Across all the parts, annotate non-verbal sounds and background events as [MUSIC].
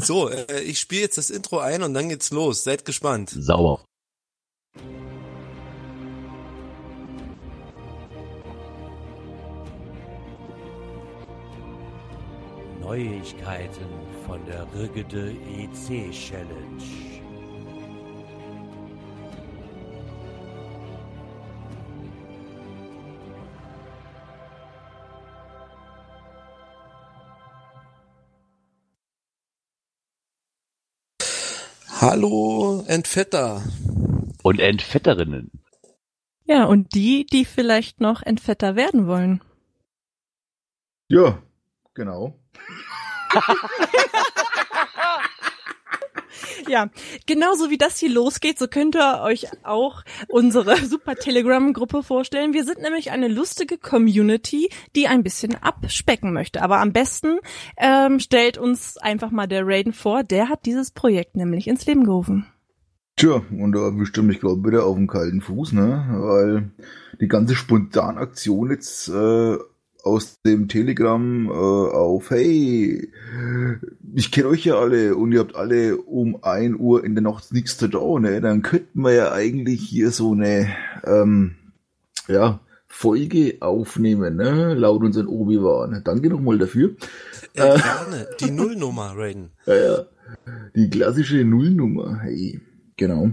So, äh, ich spiele jetzt das Intro ein und dann geht's los. Seid gespannt. Sauber. Neuigkeiten von der Rigide EC Challenge. Hallo, Entfetter. Und Entfetterinnen. Ja, und die, die vielleicht noch Entfetter werden wollen. Ja, genau. [LAUGHS] Ja, genauso wie das hier losgeht, so könnt ihr euch auch unsere [LAUGHS] super Telegram-Gruppe vorstellen. Wir sind nämlich eine lustige Community, die ein bisschen abspecken möchte. Aber am besten ähm, stellt uns einfach mal der Raiden vor. Der hat dieses Projekt nämlich ins Leben gerufen. Tja, und da erwischt er mich, glaube ich, wieder auf dem kalten Fuß, ne? Weil die ganze Spontanaktion jetzt äh, aus dem Telegram äh, auf, hey, ich kenne euch ja alle und ihr habt alle um ein Uhr in der Nacht nichts zu tun, ne? Dann könnten wir ja eigentlich hier so eine, ähm, ja, Folge aufnehmen, ne? Laut unseren Obi-Wan. Danke nochmal dafür. Äh, gerne. Die [LAUGHS] Nullnummer, Raiden. Ja, ja. Die klassische Nullnummer, hey. Genau.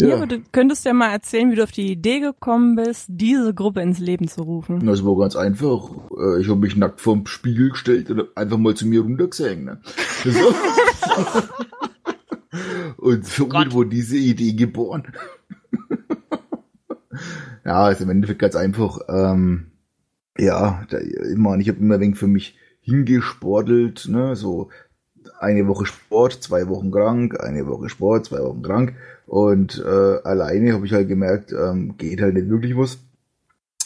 Ja. aber du könntest ja mal erzählen, wie du auf die Idee gekommen bist, diese Gruppe ins Leben zu rufen. Das war ganz einfach. Äh, Ich habe mich nackt vorm Spiegel gestellt und einfach mal zu mir runtergesehen. Ne? So. [LAUGHS] und somit wurde diese Idee geboren. [LAUGHS] ja, ist im Endeffekt ganz einfach. Ähm, ja, da, ich meine, ich habe immer ein wenig für mich hingesportelt, ne, so eine Woche Sport, zwei Wochen krank, eine Woche Sport, zwei Wochen krank. Und äh, alleine habe ich halt gemerkt, ähm, geht halt nicht wirklich was.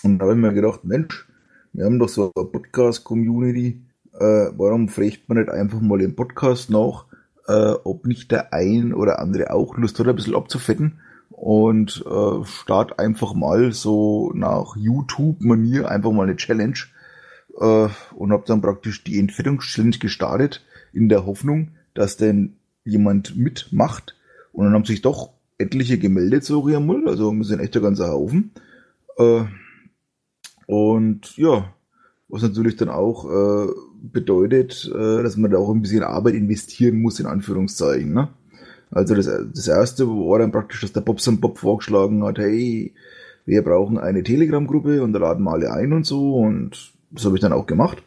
Und da habe ich mir gedacht, Mensch, wir haben doch so eine Podcast-Community, äh, warum fragt man nicht einfach mal im Podcast nach, äh, ob nicht der ein oder andere auch Lust hat, ein bisschen abzufetten und äh, start einfach mal so nach YouTube-Manier einfach mal eine Challenge äh, und habe dann praktisch die Entfettungschallenge gestartet in der Hoffnung, dass denn jemand mitmacht und dann haben sich doch etliche gemeldet, so mal. Also wir sind echt ein ganzer Haufen. Äh, und ja, was natürlich dann auch äh, bedeutet, äh, dass man da auch ein bisschen Arbeit investieren muss, in Anführungszeichen. Ne? Also das, das erste war dann praktisch, dass der Bobs und Bob vorgeschlagen hat, hey, wir brauchen eine Telegram-Gruppe und da laden wir alle ein und so. Und das habe ich dann auch gemacht.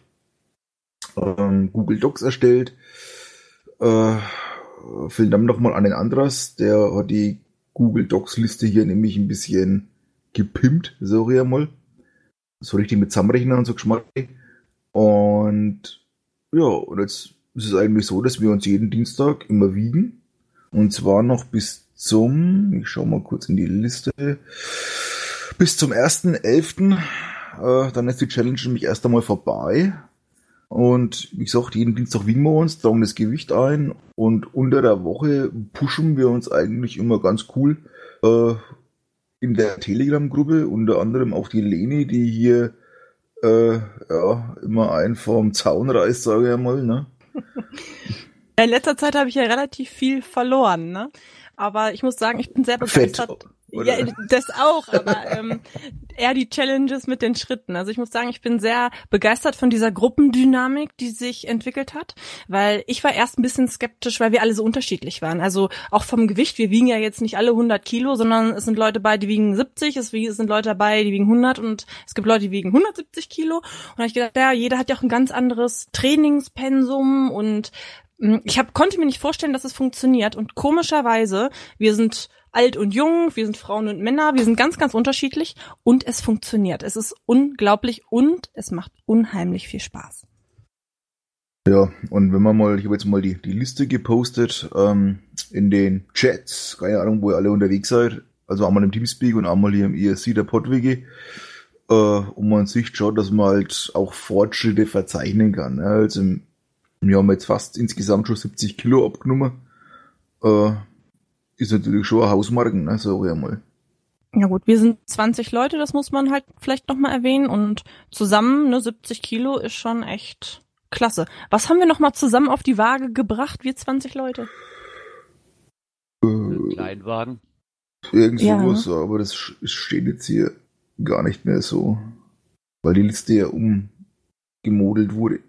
Ähm, Google Docs erstellt. Äh, vielen Dank nochmal an den Andras, der hat die Google Docs Liste hier nämlich ein bisschen gepimpt, so ich mal. So richtig mit Zusammenrechnen und so Geschmack. Und ja, und jetzt ist es eigentlich so, dass wir uns jeden Dienstag immer wiegen. Und zwar noch bis zum, ich schau mal kurz in die Liste, bis zum 1.11. Äh, dann ist die Challenge nämlich erst einmal vorbei. Und wie gesagt, jeden Dienstag wiegen wir uns, tragen das Gewicht ein und unter der Woche pushen wir uns eigentlich immer ganz cool äh, in der Telegram-Gruppe, unter anderem auch die Leni, die hier äh, ja immer einen vom Zaun reißt, sage ich mal. Ne? [LAUGHS] In letzter Zeit habe ich ja relativ viel verloren, ne? Aber ich muss sagen, ich bin sehr begeistert. Fett. Oder? Ja, das auch, aber [LAUGHS] ähm, eher die Challenges mit den Schritten. Also ich muss sagen, ich bin sehr begeistert von dieser Gruppendynamik, die sich entwickelt hat, weil ich war erst ein bisschen skeptisch, weil wir alle so unterschiedlich waren. Also auch vom Gewicht, wir wiegen ja jetzt nicht alle 100 Kilo, sondern es sind Leute bei, die wiegen 70, es sind Leute dabei, die wiegen 100 und es gibt Leute, die wiegen 170 Kilo. Und da habe ich gedacht, ja, jeder hat ja auch ein ganz anderes Trainingspensum und mh, ich hab, konnte mir nicht vorstellen, dass es funktioniert. Und komischerweise, wir sind alt und jung, wir sind Frauen und Männer, wir sind ganz, ganz unterschiedlich und es funktioniert. Es ist unglaublich und es macht unheimlich viel Spaß. Ja, und wenn man mal, ich habe jetzt mal die, die Liste gepostet ähm, in den Chats, keine Ahnung, wo ihr alle unterwegs seid, also einmal im Teamspeak und einmal hier im ESC der PodWG, äh, und man sich schaut, dass man halt auch Fortschritte verzeichnen kann. Ne? Also wir haben jetzt fast insgesamt schon 70 Kilo abgenommen. Äh, ist natürlich schon ein Hausmarken, ne, sag ich einmal. Ja gut, wir sind 20 Leute, das muss man halt vielleicht nochmal erwähnen und zusammen, ne, 70 Kilo ist schon echt Klasse. Was haben wir noch mal zusammen auf die Waage gebracht, wir 20 Leute? Ein Kleinwagen. Irgend Ja. sowas, aber das steht jetzt hier gar nicht mehr so. Weil die Liste ja umgemodelt wurde.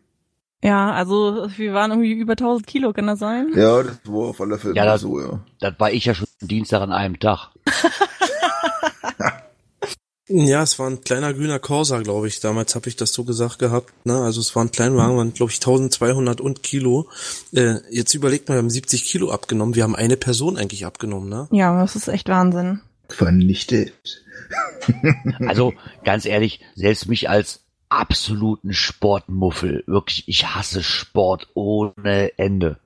Ja, also wir waren irgendwie über 1000 Kilo, kann das sein? Ja, das war auf alle Fälle Ja, das- so, ja. Das war ich ja schon Dienstag an einem Tag. [LAUGHS] Ja, es war ein kleiner grüner Corsa, glaube ich. Damals habe ich das so gesagt gehabt. Ne? Also es war ein Kleinwagen, waren glaube ich 1200 und Kilo. Äh, jetzt überlegt mal, wir haben 70 Kilo abgenommen. Wir haben eine Person eigentlich abgenommen, ne? Ja, das ist echt Wahnsinn. Vernichtet. Also ganz ehrlich, selbst mich als absoluten Sportmuffel, wirklich, ich hasse Sport ohne Ende.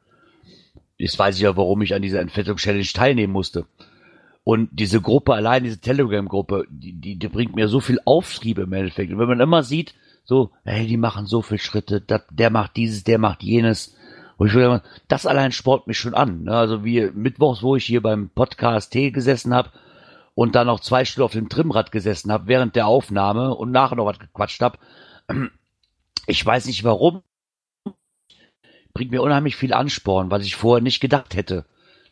Jetzt weiß ich ja, warum ich an dieser Entfettung-Challenge teilnehmen musste. Und diese Gruppe, allein diese Telegram-Gruppe, die, die, die bringt mir so viel Auftrieb im Endeffekt. Und wenn man immer sieht, so, hey, die machen so viel Schritte, dat, der macht dieses, der macht jenes. Und ich würde sagen, das allein sport mich schon an. Ne? Also wie mittwochs, wo ich hier beim Podcast T gesessen habe und dann noch zwei Stunden auf dem Trimrad gesessen habe während der Aufnahme und nachher noch was gequatscht habe. Ich weiß nicht warum. Bringt mir unheimlich viel Ansporn, was ich vorher nicht gedacht hätte.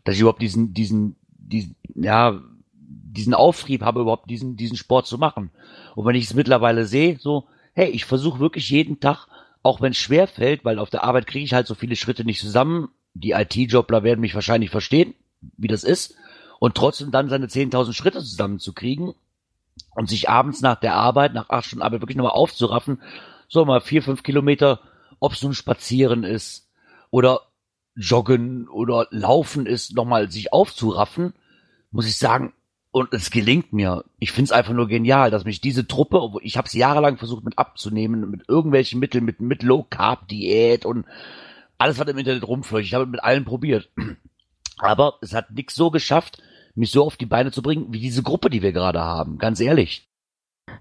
Dass ich überhaupt diesen, diesen, diesen, ja, diesen Auftrieb habe, überhaupt diesen, diesen Sport zu machen. Und wenn ich es mittlerweile sehe, so, hey, ich versuche wirklich jeden Tag, auch wenn es schwer fällt, weil auf der Arbeit kriege ich halt so viele Schritte nicht zusammen. Die IT-Jobler werden mich wahrscheinlich verstehen, wie das ist. Und trotzdem dann seine 10.000 Schritte zusammenzukriegen und sich abends nach der Arbeit, nach acht Stunden Arbeit wirklich nochmal aufzuraffen, so mal vier, fünf Kilometer, ob es nun spazieren ist oder joggen oder laufen ist, nochmal sich aufzuraffen, muss ich sagen, und es gelingt mir. Ich find's einfach nur genial, dass mich diese Truppe, obwohl ich habe es jahrelang versucht mit abzunehmen, mit irgendwelchen Mitteln, mit, mit Low Carb Diät und alles, was im Internet rumfleucht. Ich habe mit allen probiert. Aber es hat nix so geschafft, mich so auf die Beine zu bringen, wie diese Gruppe, die wir gerade haben. Ganz ehrlich.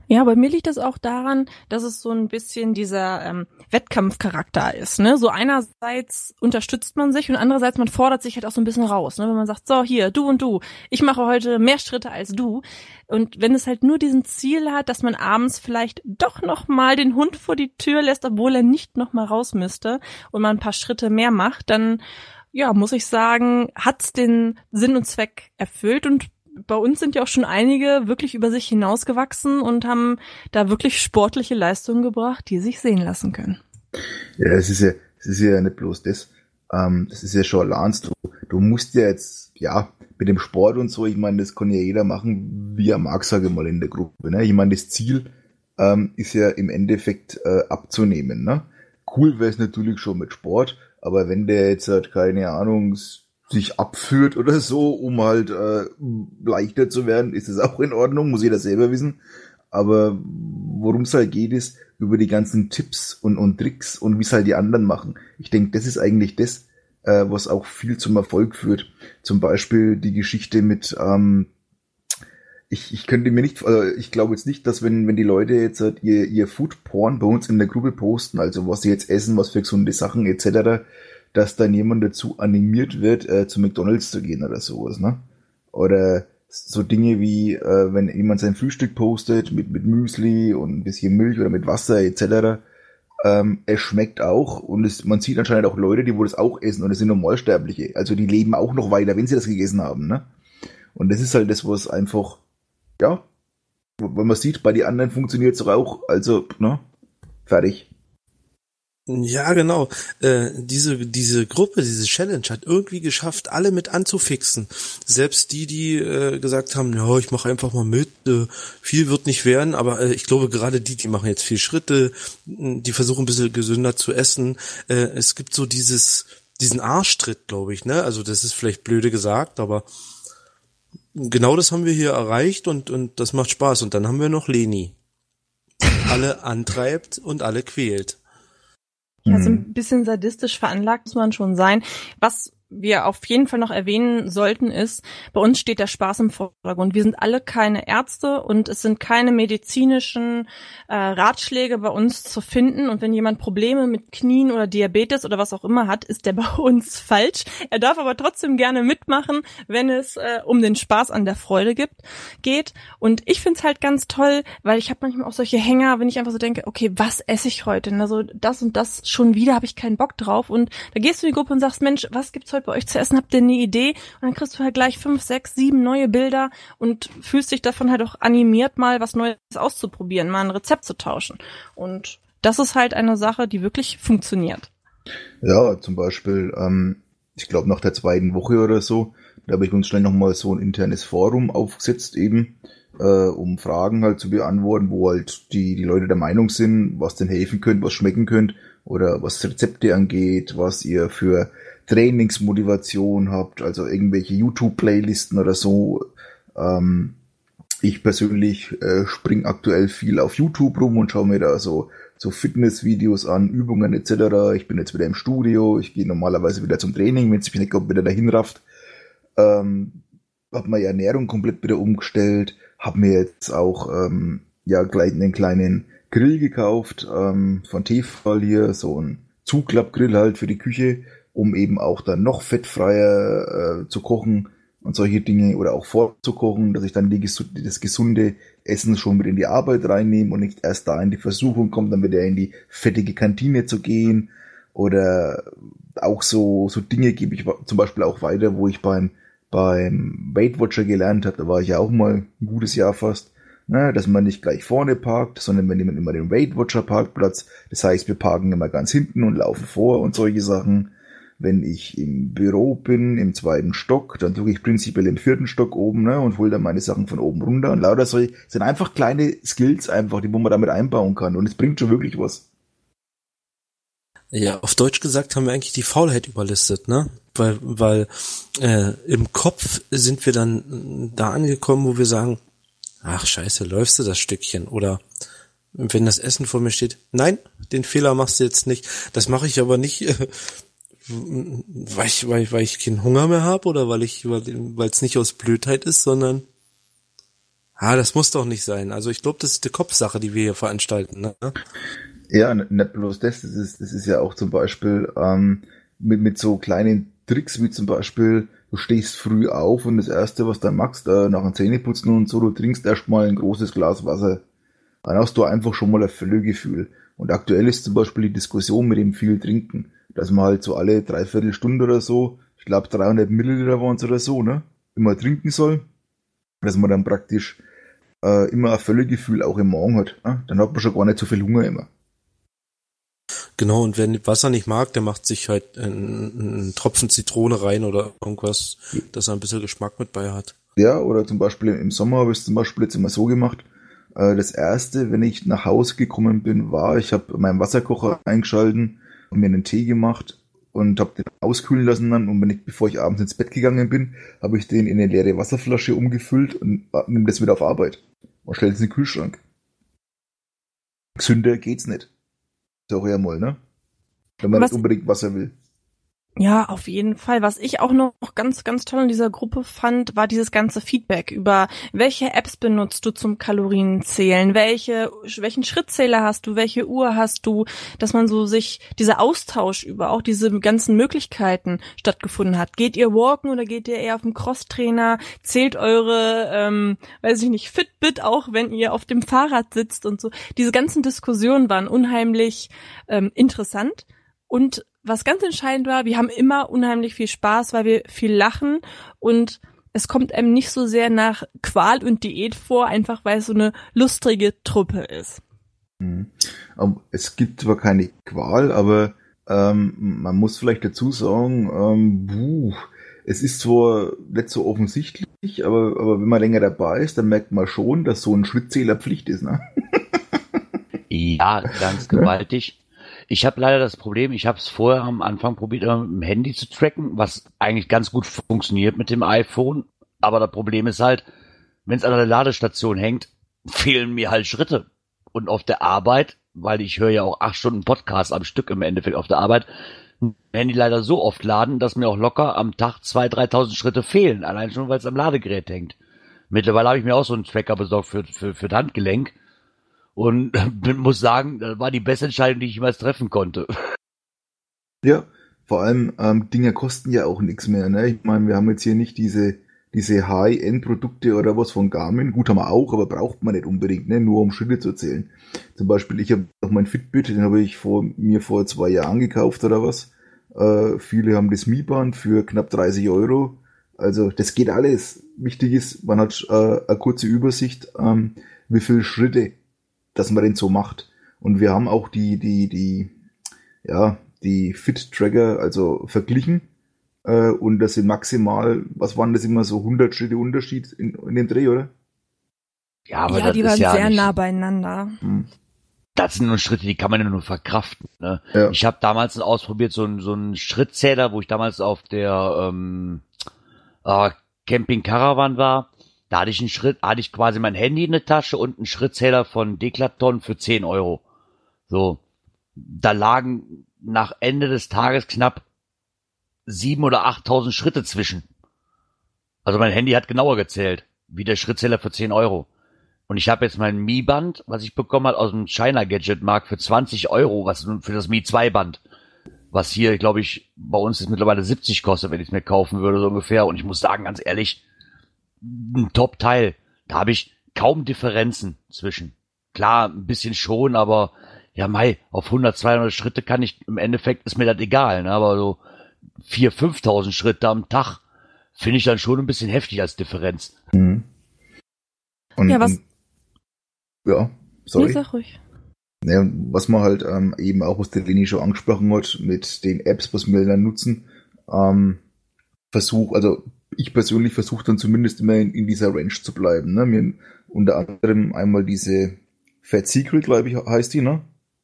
Ja, bei mir liegt es auch daran, dass es so ein bisschen dieser ähm, Wettkampfcharakter ist. Ne? So einerseits unterstützt man sich und andererseits man fordert sich halt auch so ein bisschen raus. Ne? Wenn man sagt, so hier, du und du, ich mache heute mehr Schritte als du. Und wenn es halt nur diesen Ziel hat, dass man abends vielleicht doch noch mal den Hund vor die Tür lässt, obwohl er nicht noch mal raus müsste und man ein paar Schritte mehr macht, dann ja, muss ich sagen, hat's den Sinn und Zweck erfüllt und bei uns sind ja auch schon einige wirklich über sich hinausgewachsen und haben da wirklich sportliche Leistungen gebracht, die sich sehen lassen können. Ja, es ist ja, es ist ja nicht bloß das. Ähm, das ist ja schon Lance. Du, du musst ja jetzt, ja, mit dem Sport und so, ich meine, das kann ja jeder machen, wie er mag, sage ich mal, in der Gruppe. Ne? Ich meine, das Ziel ähm, ist ja im Endeffekt äh, abzunehmen. Ne? Cool wäre es natürlich schon mit Sport, aber wenn der jetzt halt, keine Ahnung, sich abführt oder so, um halt äh, leichter zu werden, ist das auch in Ordnung, muss jeder selber wissen. Aber worum es halt geht, ist über die ganzen Tipps und, und Tricks und wie es halt die anderen machen. Ich denke, das ist eigentlich das, äh, was auch viel zum Erfolg führt. Zum Beispiel die Geschichte mit, ähm, ich, ich könnte mir nicht, also ich glaube jetzt nicht, dass wenn, wenn die Leute jetzt halt ihr, ihr Food Porn bei uns in der Gruppe posten, also was sie jetzt essen, was für gesunde Sachen etc., dass dann jemand dazu animiert wird, äh, zu McDonalds zu gehen oder sowas, ne? Oder so Dinge wie, äh, wenn jemand sein Frühstück postet mit, mit Müsli und ein bisschen Milch oder mit Wasser etc., ähm, es schmeckt auch und es, man sieht anscheinend auch Leute, die wohl das auch essen und es sind Normalsterbliche. Also die leben auch noch weiter, wenn sie das gegessen haben, ne? Und das ist halt das, was einfach, ja, wenn man sieht, bei den anderen funktioniert es auch, also, ne? Fertig. Ja, genau. Äh, diese, diese Gruppe, diese Challenge hat irgendwie geschafft, alle mit anzufixen. Selbst die, die äh, gesagt haben, ja, ich mache einfach mal mit, äh, viel wird nicht werden, aber äh, ich glaube gerade die, die machen jetzt viel Schritte, mh, die versuchen ein bisschen gesünder zu essen. Äh, es gibt so dieses, diesen Arschtritt, glaube ich, ne? Also das ist vielleicht blöde gesagt, aber genau das haben wir hier erreicht und, und das macht Spaß. Und dann haben wir noch Leni. Alle [LAUGHS] antreibt und alle quält. Ja, so Hm. ein bisschen sadistisch veranlagt muss man schon sein. Was wir auf jeden Fall noch erwähnen sollten, ist, bei uns steht der Spaß im Vordergrund. Wir sind alle keine Ärzte und es sind keine medizinischen äh, Ratschläge bei uns zu finden. Und wenn jemand Probleme mit Knien oder Diabetes oder was auch immer hat, ist der [LAUGHS] bei uns falsch. Er darf aber trotzdem gerne mitmachen, wenn es äh, um den Spaß an der Freude gibt, geht. Und ich find's halt ganz toll, weil ich habe manchmal auch solche Hänger, wenn ich einfach so denke, okay, was esse ich heute? Also das und das schon wieder habe ich keinen Bock drauf. Und da gehst du in die Gruppe und sagst, Mensch, was gibt's heute bei euch zu essen? Habt ihr eine Idee? Und dann kriegst du halt gleich fünf, sechs, sieben neue Bilder und fühlst dich davon halt auch animiert, mal was Neues auszuprobieren, mal ein Rezept zu tauschen. Und das ist halt eine Sache, die wirklich funktioniert. Ja, zum Beispiel, ähm, ich glaube nach der zweiten Woche oder so, da habe ich uns schnell nochmal so ein internes Forum aufgesetzt eben, äh, um Fragen halt zu beantworten, wo halt die, die Leute der Meinung sind, was denn helfen könnte, was schmecken könnte oder was Rezepte angeht, was ihr für Trainingsmotivation habt, also irgendwelche YouTube-Playlisten oder so. Ähm, ich persönlich äh, spring aktuell viel auf YouTube rum und schaue mir da so, so Fitnessvideos an, Übungen etc. Ich bin jetzt wieder im Studio, ich gehe normalerweise wieder zum Training, wenn es mich nicht wieder dahin rafft. Ähm, habe meine Ernährung komplett wieder umgestellt, habe mir jetzt auch ähm, ja gleich einen kleinen Grill gekauft ähm, von Tefal hier, so ein Zuklappgrill halt für die Küche, um eben auch dann noch fettfreier äh, zu kochen und solche Dinge oder auch vorzukochen, dass ich dann die, das gesunde Essen schon mit in die Arbeit reinnehme und nicht erst da in die Versuchung kommt, dann wieder in die fettige Kantine zu gehen oder auch so, so Dinge gebe ich zum Beispiel auch weiter, wo ich beim, beim Weight Watcher gelernt habe, da war ich ja auch mal ein gutes Jahr fast, ne, dass man nicht gleich vorne parkt, sondern wir nehmen immer den Weight Watcher Parkplatz, das heißt, wir parken immer ganz hinten und laufen vor und solche Sachen wenn ich im Büro bin, im zweiten Stock, dann drücke ich prinzipiell im vierten Stock oben ne, und hole dann meine Sachen von oben runter. Und lauter solche sind einfach kleine Skills einfach, die wo man damit einbauen kann. Und es bringt schon wirklich was. Ja, auf Deutsch gesagt haben wir eigentlich die Faulheit überlistet, ne? Weil, weil äh, im Kopf sind wir dann da angekommen, wo wir sagen, ach scheiße, läufst du das Stückchen? Oder wenn das Essen vor mir steht, nein, den Fehler machst du jetzt nicht. Das mache ich aber nicht, [LAUGHS] weil ich, weil weil ich keinen Hunger mehr habe oder weil ich, weil es nicht aus Blödheit ist, sondern ah, das muss doch nicht sein. Also ich glaube, das ist die Kopfsache, die wir hier veranstalten. Ne? Ja, nicht bloß das, das ist, das ist ja auch zum Beispiel ähm, mit, mit so kleinen Tricks wie zum Beispiel, du stehst früh auf und das erste, was du machst, äh, nach dem Zähneputzen und so, du trinkst erstmal ein großes Glas Wasser. Dann hast du einfach schon mal ein Völlegefühl. Und aktuell ist zum Beispiel die Diskussion mit dem viel Trinken dass man halt so alle dreiviertel Stunde oder so, ich glaube 300 Milliliter waren es oder so, ne, immer trinken soll, dass man dann praktisch äh, immer ein Völlegefühl auch im Magen hat. Ne? Dann hat man schon gar nicht so viel Hunger immer. Genau, und wenn Wasser nicht mag, der macht sich halt einen, einen Tropfen Zitrone rein oder irgendwas, dass er ein bisschen Geschmack mit bei hat. Ja, oder zum Beispiel im Sommer habe ich es zum Beispiel jetzt immer so gemacht. Äh, das erste, wenn ich nach Hause gekommen bin, war, ich habe meinen Wasserkocher eingeschalten und mir einen Tee gemacht und habe den auskühlen lassen dann und wenn ich, bevor ich abends ins Bett gegangen bin, habe ich den in eine leere Wasserflasche umgefüllt und nehme das wieder auf Arbeit und stelle es in den Kühlschrank. Gesünder geht's nicht. Ist auch eher mal, ne? Wenn man Was? nicht unbedingt Wasser will. Ja, auf jeden Fall. Was ich auch noch ganz, ganz toll in dieser Gruppe fand, war dieses ganze Feedback über welche Apps benutzt du zum Kalorienzählen, welche, welchen Schrittzähler hast du, welche Uhr hast du, dass man so sich dieser Austausch über auch diese ganzen Möglichkeiten stattgefunden hat. Geht ihr walken oder geht ihr eher auf dem Crosstrainer? Zählt eure, ähm, weiß ich nicht, Fitbit auch, wenn ihr auf dem Fahrrad sitzt und so. Diese ganzen Diskussionen waren unheimlich ähm, interessant und was ganz entscheidend war, wir haben immer unheimlich viel Spaß, weil wir viel lachen und es kommt einem nicht so sehr nach Qual und Diät vor, einfach weil es so eine lustige Truppe ist. Mhm. Es gibt zwar keine Qual, aber ähm, man muss vielleicht dazu sagen, ähm, buh, es ist zwar nicht so offensichtlich, aber, aber wenn man länger dabei ist, dann merkt man schon, dass so ein Schrittzähler Pflicht ist. Ne? Ja, ganz [LAUGHS] gewaltig. Ich habe leider das Problem, ich habe es vorher am Anfang probiert, immer mit dem Handy zu tracken, was eigentlich ganz gut funktioniert mit dem iPhone. Aber das Problem ist halt, wenn es an der Ladestation hängt, [LAUGHS] fehlen mir halt Schritte. Und auf der Arbeit, weil ich höre ja auch acht Stunden Podcast am Stück im Endeffekt auf der Arbeit, Handy leider so oft laden, dass mir auch locker am Tag 2.000, 3.000 Schritte fehlen. Allein schon, weil es am Ladegerät hängt. Mittlerweile habe ich mir auch so einen Tracker besorgt für, für, für das Handgelenk. Und [LAUGHS] muss sagen, das war die beste Entscheidung, die ich jemals treffen konnte. Ja, vor allem ähm, Dinger kosten ja auch nichts mehr. Ne? Ich meine, wir haben jetzt hier nicht diese diese High-End-Produkte oder was von Garmin. Gut, haben wir auch, aber braucht man nicht unbedingt, ne? nur um Schritte zu zählen. Zum Beispiel, ich habe noch mein Fitbit, den habe ich vor, mir vor zwei Jahren gekauft oder was. Äh, viele haben das Mi-Band für knapp 30 Euro. Also das geht alles. Wichtig ist, man hat äh, eine kurze Übersicht, ähm, wie viele Schritte, dass man den so macht. Und wir haben auch die, die, die, ja, die Fit-Tracker, also verglichen äh, und das sind maximal, was waren das immer so 100 Schritte Unterschied in, in dem Dreh, oder? Ja, aber ja, das die waren ja sehr nicht, nah beieinander. Hm. Das sind nur Schritte, die kann man ja nur verkraften. Ne? Ja. Ich habe damals ausprobiert so, ein, so einen Schrittzähler, wo ich damals auf der ähm, äh, Camping Caravan war. Da hatte ich einen Schritt, hatte ich quasi mein Handy in der Tasche und einen Schrittzähler von Declaton für 10 Euro. So, da lagen nach Ende des Tages knapp sieben oder achttausend Schritte zwischen. Also mein Handy hat genauer gezählt, wie der Schrittzähler für zehn Euro. Und ich habe jetzt mein Mi-Band, was ich bekommen habe aus dem China Gadget Markt für 20 Euro, was für das Mi 2 Band. Was hier, glaube ich, bei uns ist mittlerweile 70 kostet, wenn ich es mir kaufen würde, so ungefähr. Und ich muss sagen, ganz ehrlich, ein Top-Teil. Da habe ich kaum Differenzen zwischen. Klar, ein bisschen schon, aber ja, Mai, auf 100, 200 Schritte kann ich, im Endeffekt ist mir das egal, ne? aber so 4.000, 5.000 Schritte am Tag finde ich dann schon ein bisschen heftig als Differenz. Mhm. Und, ja, was? Und, ja, sorry. Nee, sag ruhig. Ja, was man halt ähm, eben auch, was der Leni schon angesprochen hat, mit den Apps, was wir dann nutzen, ähm, versuch, also ich persönlich versuche dann zumindest immer in, in, dieser Range zu bleiben. Ne? Mir unter anderem einmal diese Fat Secret, glaube ich, heißt die, ne?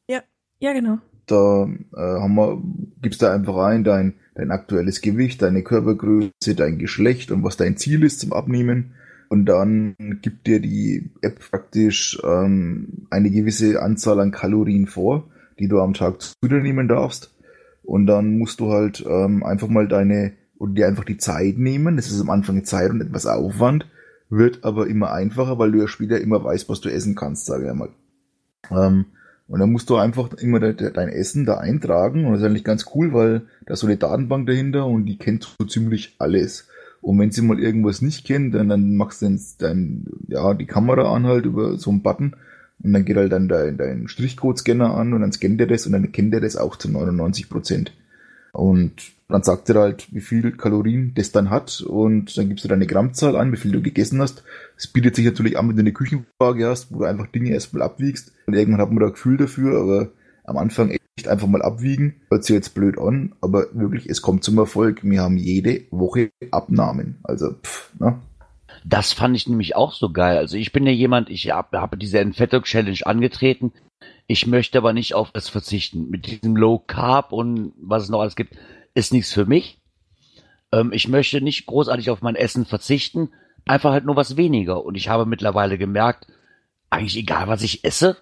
Ja, ja, genau. Da äh, haben wir, gibst da einfach rein dein dein aktuelles Gewicht, deine Körpergröße, dein Geschlecht und was dein Ziel ist zum Abnehmen. Und dann gibt dir die App praktisch ähm, eine gewisse Anzahl an Kalorien vor, die du am Tag zu dir nehmen darfst. Und dann musst du halt ähm, einfach mal deine und dir einfach die Zeit nehmen. Das ist am Anfang Zeit und etwas Aufwand, wird aber immer einfacher, weil du ja später immer weißt, was du essen kannst, sage ich einmal. Ähm, und dann musst du einfach immer dein Essen da eintragen. Und das ist eigentlich ganz cool, weil da ist so eine Datenbank dahinter und die kennt so ziemlich alles. Und wenn sie mal irgendwas nicht kennt, dann, dann machst du dann, dann ja, die Kamera an halt über so einen Button und dann geht halt dann dein, dein Strichcode-Scanner an und dann scannt er das und dann kennt er das auch zu 99 Prozent. Und dann sagt er halt, wie viel Kalorien das dann hat und dann gibst du deine Grammzahl an, wie viel du gegessen hast. Es bietet sich natürlich an, wenn du eine Küchenwaage hast, wo du einfach Dinge erstmal abwiegst. Und irgendwann hat man da ein Gefühl dafür, aber am Anfang echt einfach mal abwiegen. Hört sich jetzt blöd an, aber wirklich, es kommt zum Erfolg. Wir haben jede Woche Abnahmen. Also, pff, ne? Das fand ich nämlich auch so geil. Also ich bin ja jemand, ich habe hab diese Entfettung-Challenge angetreten. Ich möchte aber nicht auf das verzichten. Mit diesem Low Carb und was es noch alles gibt ist nichts für mich. Ähm, ich möchte nicht großartig auf mein Essen verzichten, einfach halt nur was weniger. Und ich habe mittlerweile gemerkt, eigentlich egal, was ich esse,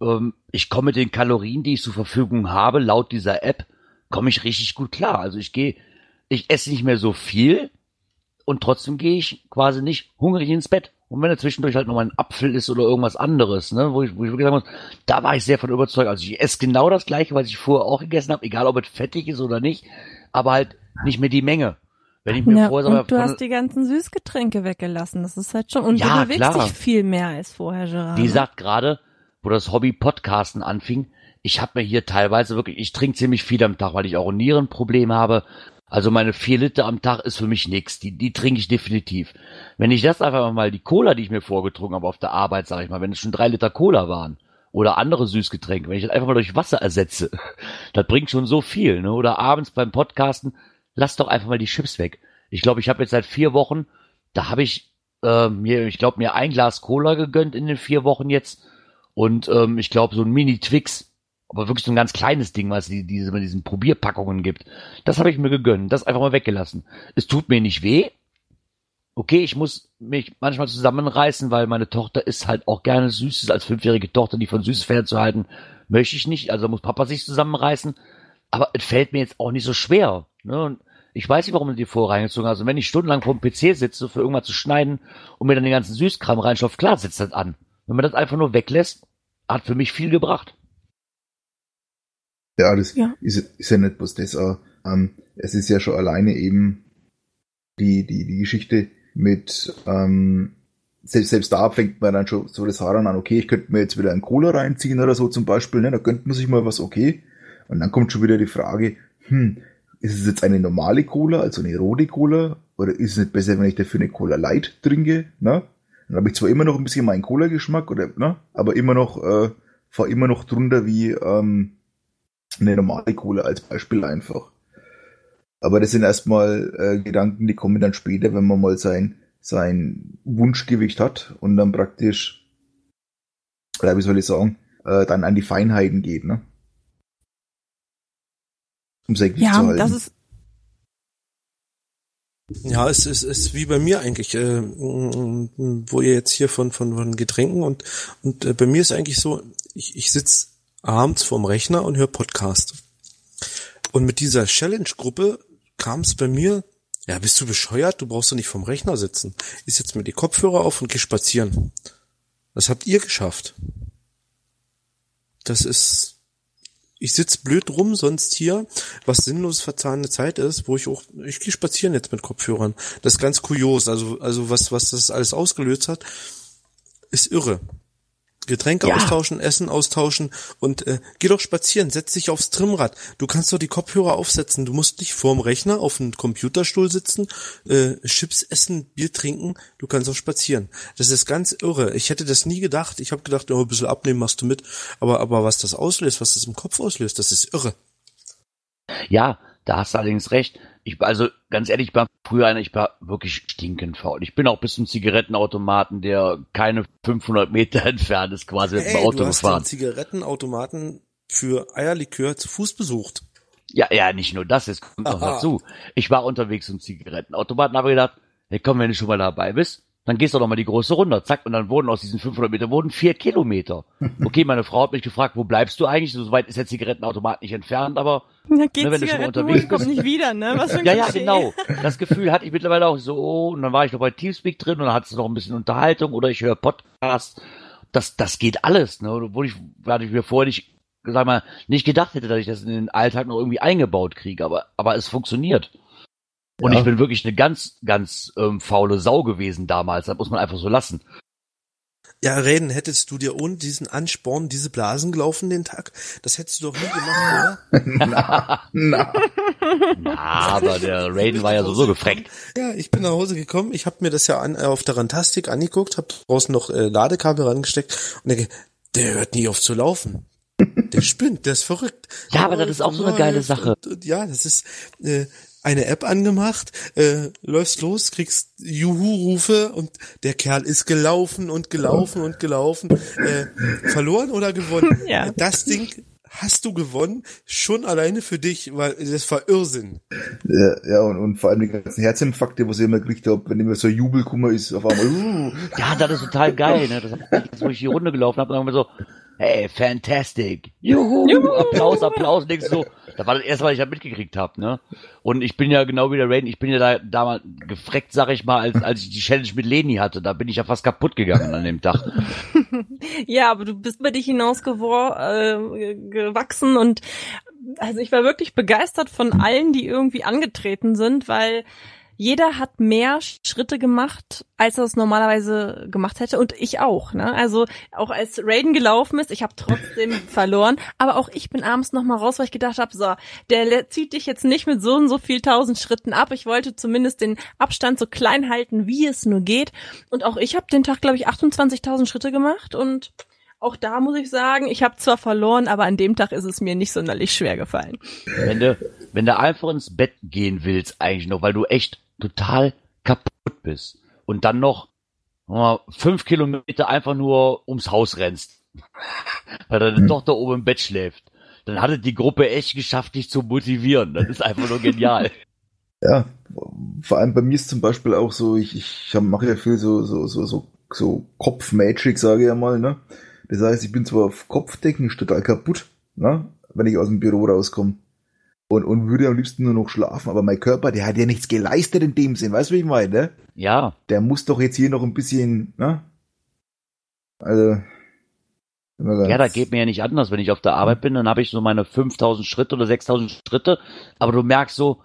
ähm, ich komme mit den Kalorien, die ich zur Verfügung habe, laut dieser App, komme ich richtig gut klar. Also ich gehe, ich esse nicht mehr so viel und trotzdem gehe ich quasi nicht hungrig ins Bett. Und wenn da zwischendurch halt noch mal ein Apfel ist oder irgendwas anderes, ne, wo ich, wo ich wirklich sagen muss, da war ich sehr von überzeugt. Also ich esse genau das gleiche, was ich vorher auch gegessen habe, egal ob es fettig ist oder nicht, aber halt nicht mehr die Menge. Wenn ich mir ja, vorher und du hast die ganzen Süßgetränke weggelassen. Das ist halt schon, und ja, du bewegst dich viel mehr als vorher, Gerard. Die ne? sagt gerade, wo das Hobby Podcasten anfing, ich habe mir hier teilweise wirklich, ich trinke ziemlich viel am Tag, weil ich auch ein Nierenproblem habe also meine vier Liter am Tag ist für mich nix. Die, die trinke ich definitiv. Wenn ich das einfach mal die Cola, die ich mir vorgetrunken habe auf der Arbeit, sage ich mal, wenn es schon drei Liter Cola waren oder andere Süßgetränke, wenn ich das einfach mal durch Wasser ersetze, [LAUGHS] das bringt schon so viel. Ne? Oder abends beim Podcasten, lass doch einfach mal die Chips weg. Ich glaube, ich habe jetzt seit vier Wochen, da habe ich äh, mir, ich glaube, mir ein Glas Cola gegönnt in den vier Wochen jetzt und ähm, ich glaube so ein Mini Twix aber wirklich so ein ganz kleines Ding, was die, diese mit diesen Probierpackungen gibt. Das habe ich mir gegönnt, das einfach mal weggelassen. Es tut mir nicht weh. Okay, ich muss mich manchmal zusammenreißen, weil meine Tochter ist halt auch gerne Süßes als fünfjährige Tochter, die von Süßes fernzuhalten, möchte ich nicht. Also muss Papa sich zusammenreißen. aber es fällt mir jetzt auch nicht so schwer. Ne? Und ich weiß nicht, warum du die vorher reingezogen hast. Und wenn ich stundenlang vor dem PC sitze, für irgendwas zu schneiden und mir dann den ganzen Süßkram reinstopft, klar setzt das an. Wenn man das einfach nur weglässt, hat für mich viel gebracht. Ja, das ja. Ist, ist ja nicht bloß das. Äh, ähm, es ist ja schon alleine eben die, die, die Geschichte mit, ähm, selbst, selbst da fängt man dann schon so das Haar an, okay, ich könnte mir jetzt wieder einen Cola reinziehen oder so zum Beispiel, ne? da könnte man sich mal was, okay. Und dann kommt schon wieder die Frage, hm, ist es jetzt eine normale Cola, also eine rote Cola, oder ist es nicht besser, wenn ich dafür eine Cola Light trinke, ne? Dann habe ich zwar immer noch ein bisschen meinen Cola-Geschmack, oder, ne? Aber immer noch, äh, fahr immer noch drunter wie, ähm, eine normale Cola als Beispiel einfach. Aber das sind erstmal äh, Gedanken, die kommen dann später, wenn man mal sein, sein Wunschgewicht hat und dann praktisch, oder wie soll ich sagen, äh, dann an die Feinheiten geht, ne? Um sein Gewicht ja, zu halten. das ist ja, es ist, ist wie bei mir eigentlich, äh, wo ihr jetzt hier von, von, von Getränken und, und äh, bei mir ist eigentlich so, ich, ich sitz abends vorm Rechner und höre Podcast. Und mit dieser Challenge-Gruppe kam es bei mir, ja, bist du bescheuert? Du brauchst doch nicht vorm Rechner sitzen. Ich setze mir die Kopfhörer auf und geh spazieren. Das habt ihr geschafft. Das ist, ich sitz blöd rum sonst hier, was sinnlos verzahnte Zeit ist, wo ich auch, ich gehe spazieren jetzt mit Kopfhörern. Das ist ganz kurios. Also, also was, was das alles ausgelöst hat, ist irre. Getränke ja. austauschen, Essen austauschen und äh, geh doch spazieren, setz dich aufs Trimmrad. Du kannst doch die Kopfhörer aufsetzen. Du musst nicht vorm Rechner auf einem Computerstuhl sitzen, äh, Chips essen, Bier trinken. Du kannst auch spazieren. Das ist ganz irre. Ich hätte das nie gedacht. Ich habe gedacht, oh, ein bisschen abnehmen machst du mit. Aber, aber was das auslöst, was das im Kopf auslöst, das ist irre. Ja, da hast du allerdings recht. Ich, also ganz ehrlich, ich war früher einer, ich war wirklich stinkend faul. Ich bin auch bis zum Zigarettenautomaten, der keine 500 Meter [LAUGHS] entfernt ist, quasi hey, mit dem Auto du hast gefahren. Den Zigarettenautomaten für Eierlikör zu Fuß besucht. Ja, ja, nicht nur das, es kommt noch dazu. Ich war unterwegs zum Zigarettenautomaten, habe gedacht, hey komm, wenn du schon mal dabei bist, dann gehst du doch mal die große Runde, zack, und dann wurden aus diesen 500 Meter wurden vier Kilometer. [LAUGHS] Okay, meine Frau hat mich gefragt, wo bleibst du eigentlich? So weit ist der Zigarettenautomat nicht entfernt, aber na, geht ne, wenn du schon mal unterwegs bist. nicht wieder, ne? Was für ein ja, ja, genau. Das Gefühl hatte ich mittlerweile auch so, oh, und dann war ich noch bei Teamspeak drin und dann hattest du noch ein bisschen Unterhaltung oder ich höre Podcasts. Das, das geht alles, ne? Obwohl ich, hatte ich mir vorher nicht, sag mal, nicht gedacht hätte, dass ich das in den Alltag noch irgendwie eingebaut kriege, aber, aber es funktioniert. Und ja. ich bin wirklich eine ganz, ganz ähm, faule Sau gewesen damals. Das muss man einfach so lassen. Ja, Reden, hättest du dir ohne diesen Ansporn diese Blasen gelaufen den Tag? Das hättest du doch nie gemacht, oder? [LAUGHS] na, na. na, aber der Raiden war ja so gefreckt. Ja, ich bin nach Hause gekommen, ich habe mir das ja an, äh, auf der Rantastik angeguckt, habe draußen noch äh, Ladekabel rangesteckt und denke, der hört nie auf zu laufen. Der spinnt, der ist verrückt. Ja, aber das ist auch so eine geile Sache. Und, und, ja, das ist, äh, eine App angemacht, äh, läufst los, kriegst Juhu-Rufe und der Kerl ist gelaufen und gelaufen und gelaufen. Äh, verloren oder gewonnen? [LAUGHS] Ja. Das Ding hast du gewonnen, schon alleine für dich, weil das war Irrsinn. Ja, ja und, und vor allem die ganzen Herzinfarkte, was ich immer gekriegt habe, wenn immer so Jubelkummer ist, auf einmal. Uh. Ja, das ist total geil. Ne? Das, das, wo ich die Runde gelaufen habe, dann haben wir so, hey, fantastic. Juhu, Juhu. Applaus, Applaus, denkst so. Da war das erste, was ich da mitgekriegt habe, ne? Und ich bin ja genau wie der Raiden, ich bin ja da damals gefreckt, sag ich mal, als, als ich die Challenge mit Leni hatte. Da bin ich ja fast kaputt gegangen an dem Tag. [LAUGHS] ja, aber du bist bei dich hinausgewachsen äh, gewachsen und also ich war wirklich begeistert von allen, die irgendwie angetreten sind, weil jeder hat mehr Schritte gemacht, als er es normalerweise gemacht hätte und ich auch. Ne? Also auch als Raiden gelaufen ist, ich habe trotzdem [LAUGHS] verloren, aber auch ich bin abends noch mal raus, weil ich gedacht habe, so, der zieht dich jetzt nicht mit so und so viel tausend Schritten ab. Ich wollte zumindest den Abstand so klein halten, wie es nur geht. Und auch ich habe den Tag, glaube ich, 28.000 Schritte gemacht und auch da muss ich sagen, ich habe zwar verloren, aber an dem Tag ist es mir nicht sonderlich schwer gefallen. Wenn du, wenn du einfach ins Bett gehen willst, eigentlich noch, weil du echt total kaputt bist und dann noch mal, fünf Kilometer einfach nur ums Haus rennst, [LAUGHS] weil deine hm. Tochter oben im Bett schläft, dann hatte die Gruppe echt geschafft, dich zu motivieren. Das ist einfach nur genial. [LAUGHS] Ja, vor allem bei mir ist zum Beispiel auch so, ich, ich mache ja viel so, so, so, so, so Kopf-Magic, sage ich ja mal, ne? Das heißt, ich bin zwar auf Kopfdecken total kaputt, ne? wenn ich aus dem Büro rauskomme. Und, und würde am liebsten nur noch schlafen, aber mein Körper, der hat ja nichts geleistet in dem Sinn, weißt du, wie ich meine, ne? Ja, Der muss doch jetzt hier noch ein bisschen, ne? Also. ja, da geht mir ja nicht anders. Wenn ich auf der Arbeit bin, dann habe ich so meine 5000 Schritte oder 6000 Schritte, aber du merkst so,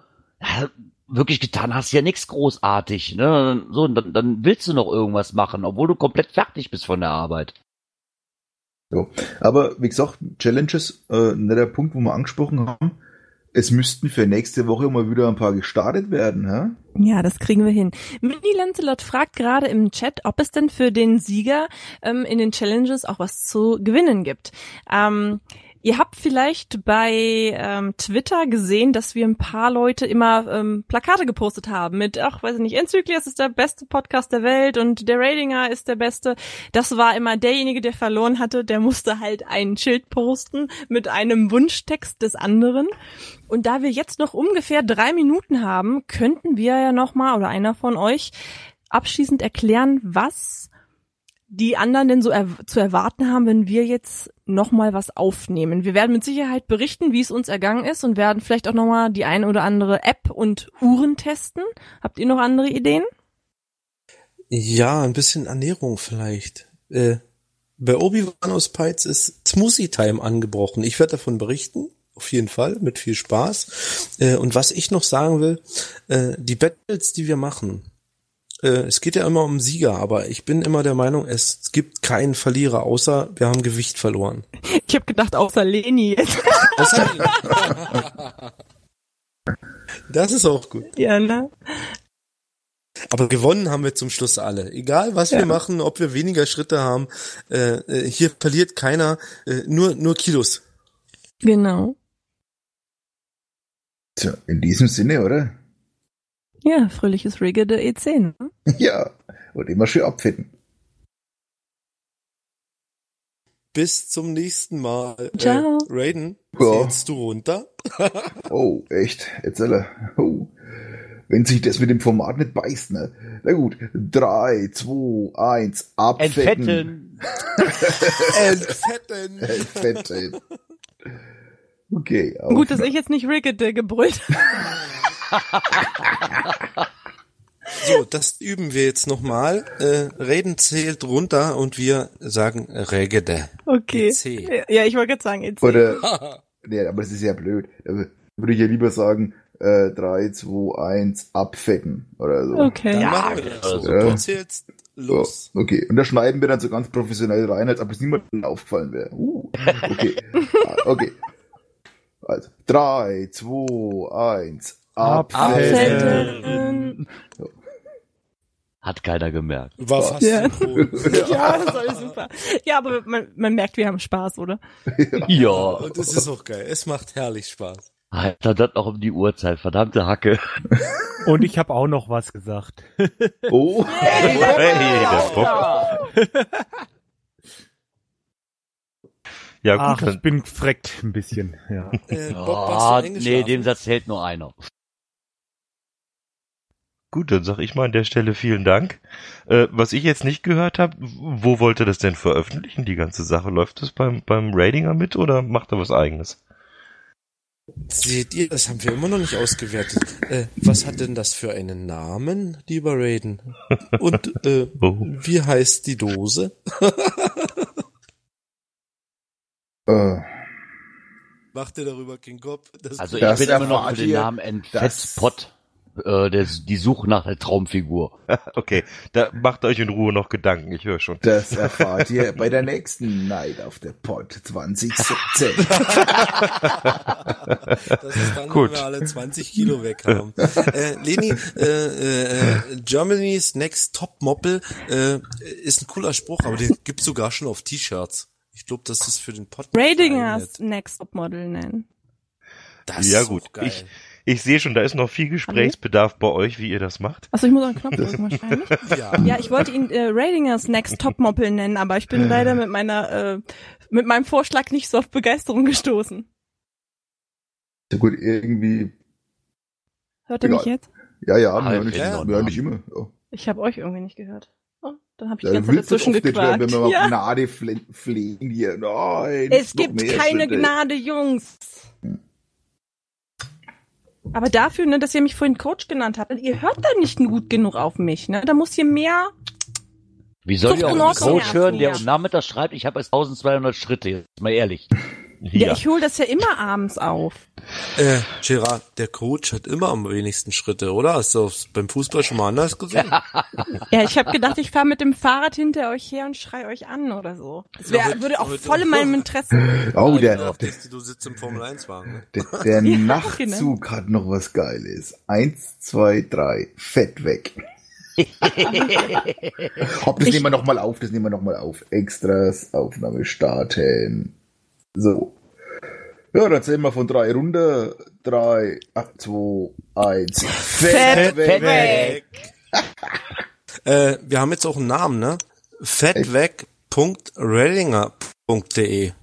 wirklich getan hast ja nichts großartig, ne? So, und dann, dann willst du noch irgendwas machen, obwohl du komplett fertig bist von der Arbeit. So. Aber wie gesagt, Challenges, äh, nicht der Punkt, wo wir angesprochen haben. Es müssten für nächste Woche mal wieder ein paar gestartet werden, hä? Ja, das kriegen wir hin. Mini Lancelot fragt gerade im Chat, ob es denn für den Sieger ähm, in den Challenges auch was zu gewinnen gibt. Ähm, ihr habt vielleicht bei ähm, Twitter gesehen, dass wir ein paar Leute immer ähm, Plakate gepostet haben mit, ach, weiß ich nicht, Enzyklias ist der beste Podcast der Welt und der Ratinger ist der beste. Das war immer derjenige, der verloren hatte, der musste halt ein Schild posten mit einem Wunschtext des anderen. Und da wir jetzt noch ungefähr drei Minuten haben, könnten wir ja noch mal oder einer von euch abschließend erklären, was die anderen denn so er zu erwarten haben, wenn wir jetzt noch mal was aufnehmen. Wir werden mit Sicherheit berichten, wie es uns ergangen ist und werden vielleicht auch noch mal die eine oder andere App und Uhren testen. Habt ihr noch andere Ideen? Ja, ein bisschen Ernährung vielleicht. Äh, bei Obi-Wan aus Peitz ist Smoothie Time angebrochen. Ich werde davon berichten. Auf jeden Fall, mit viel Spaß. Äh, und was ich noch sagen will, äh, die Battles, die wir machen, äh, es geht ja immer um Sieger, aber ich bin immer der Meinung, es gibt keinen Verlierer, außer wir haben Gewicht verloren. [LAUGHS] Ich habe gedacht, außer Leni jetzt. Das, hab ich- das ist auch gut. ja, ne? Aber gewonnen haben wir zum Schluss alle. Egal was wir machen, ob wir weniger Schritte haben, äh, äh, hier verliert keiner, äh, nur, nur Kilos. Genau. Tja, in diesem Sinne, oder? Ja, fröhliches Rigge der E10. Ne? [LAUGHS] Ja. Und immer schön abfitten. Bis zum nächsten Mal. Ciao. Äh, Raiden, Ja. du runter? [LAUGHS] Oh, echt? Erzähle. Oh. Wenn sich das mit dem Format nicht beißt, ne? Na gut. Drei, zwei, eins, abfetten. Entfetten! [LAUGHS] Entfetten. Entfetten. Okay. Gut, dass ich jetzt nicht Riggede gebrüllt So, das üben wir jetzt nochmal. Äh, Raiden zählt runter und wir sagen Regede. Okay. EC. Ja, ich wollte gerade sagen, EC. Oder, [LAUGHS] nee, aber das ist ja blöd. Da würde ich ja lieber sagen, äh, 3, 2, 1, abfetten. Oder so. Okay. Dann Ja, machen wir das so. ja. Du zählst los. So, okay. Und da schneiden wir dann so ganz professionell rein, als ob es niemandem aufgefallen wäre. Uh, okay. [LAUGHS] Ah, okay. Also, 3, 2, 1, abfetten. Abfetten. Hat keiner gemerkt. War fast Ja. [LAUGHS] Ja, das ist alles super. Ja, aber man, man merkt, wir haben Spaß, oder? [LAUGHS] Ja. Und das ist auch geil. Es macht herrlich Spaß. Alter, das noch um die Uhrzeit. Verdammte Hacke. [LAUGHS] Und ich habe auch noch was gesagt. Oh, Hey, der Bock. Ja, Ach, gut, ich dann, bin freckt ein bisschen. Ja. Äh, Bob, Oh, nee, dem Satz hält nur einer. Gut, dann sag ich mal an der Stelle vielen Dank. Äh, was ich jetzt nicht gehört habe, wo wollte das denn veröffentlichen, die ganze Sache? Läuft das beim, beim Ratinger mit oder macht er was eigenes? Seht ihr, das haben wir immer noch nicht ausgewertet. Äh, was hat denn das für einen Namen, lieber Raiden? Und äh, [LAUGHS] Oh. wie heißt die Dose? [LAUGHS] äh, Macht ihr darüber keinen Kopf? Das Also ich bin immer noch für den Namen das- Entfettspot. Äh, der, die Suche nach der Traumfigur. [LAUGHS] Okay, da macht euch in Ruhe noch Gedanken, ich höre schon. das erfahrt ihr bei der nächsten Night auf der Pod 2017. [LAUGHS] Das ist dann, Gut. wenn wir alle 20 Kilo weg haben. äh, Leni, äh, äh, Germany's Next Top Moppel äh, ist ein cooler Spruch, aber den gibt's sogar schon auf T-Shirts. Ich glaube, das ist für den Podcast. Radingers Next Top Model nennen. Das Ja ist gut, auch geil. ich, ich sehe schon, da ist noch viel Gesprächsbedarf bei euch, wie ihr das macht. Achso, ich muss einen Knopf drücken wahrscheinlich. [LAUGHS] ja. Ja, ich wollte ihn äh, Radingers Next Top Moppel nennen, aber ich bin leider mit meiner äh, mit meinem Vorschlag nicht so auf Begeisterung gestoßen. So gut, irgendwie, Hört ihr Egal. mich jetzt? ja, ja, wir nicht, in wir Ordnung. nicht immer. Ja. Ich habe euch irgendwie nicht gehört. Oh, dann habe ich die Ja, ganze Zeit dazwischen nicht hören, wenn wir mal Ja. Gnade fle- flehen hier. Nein, Es gibt keine Schritte. Gnade, Jungs. Aber dafür, ne, dass ihr mich vorhin Coach genannt habt, ihr hört da nicht gut genug auf mich, ne? Da muss hier mehr. Wie soll ich auch einen Coach hören, der am Nachmittag schreibt, ich habe jetzt 1200 Schritte, jetzt mal ehrlich. Ja, ich hole das ja immer abends auf. Äh, Gerard, der Coach hat immer am wenigsten Schritte, oder? Hast du beim Fußball schon mal anders gesehen? Ja, ich habe gedacht, ich fahre mit dem Fahrrad hinter euch her und schrei euch an oder so. Das wär, Ja, würde auch voll in meinem Interesse. [LAUGHS] Oh, der, Genau, der, du sitzt im Formel-1-Wagen. Ne? der, der [LAUGHS] Ja, Nachtzug hat noch was Geiles. Eins, zwei, drei, fett weg. [LAUGHS] Hopp, das Ich- nehmen wir noch mal auf, das nehmen wir noch mal auf. Extras, Aufnahme starten. So. Ja, dann zählen wir von drei runter. Drei, acht, zwei, eins. Fett weg. [LAUGHS] Äh, wir haben jetzt auch einen Namen, ne? fettweg.rellinger.de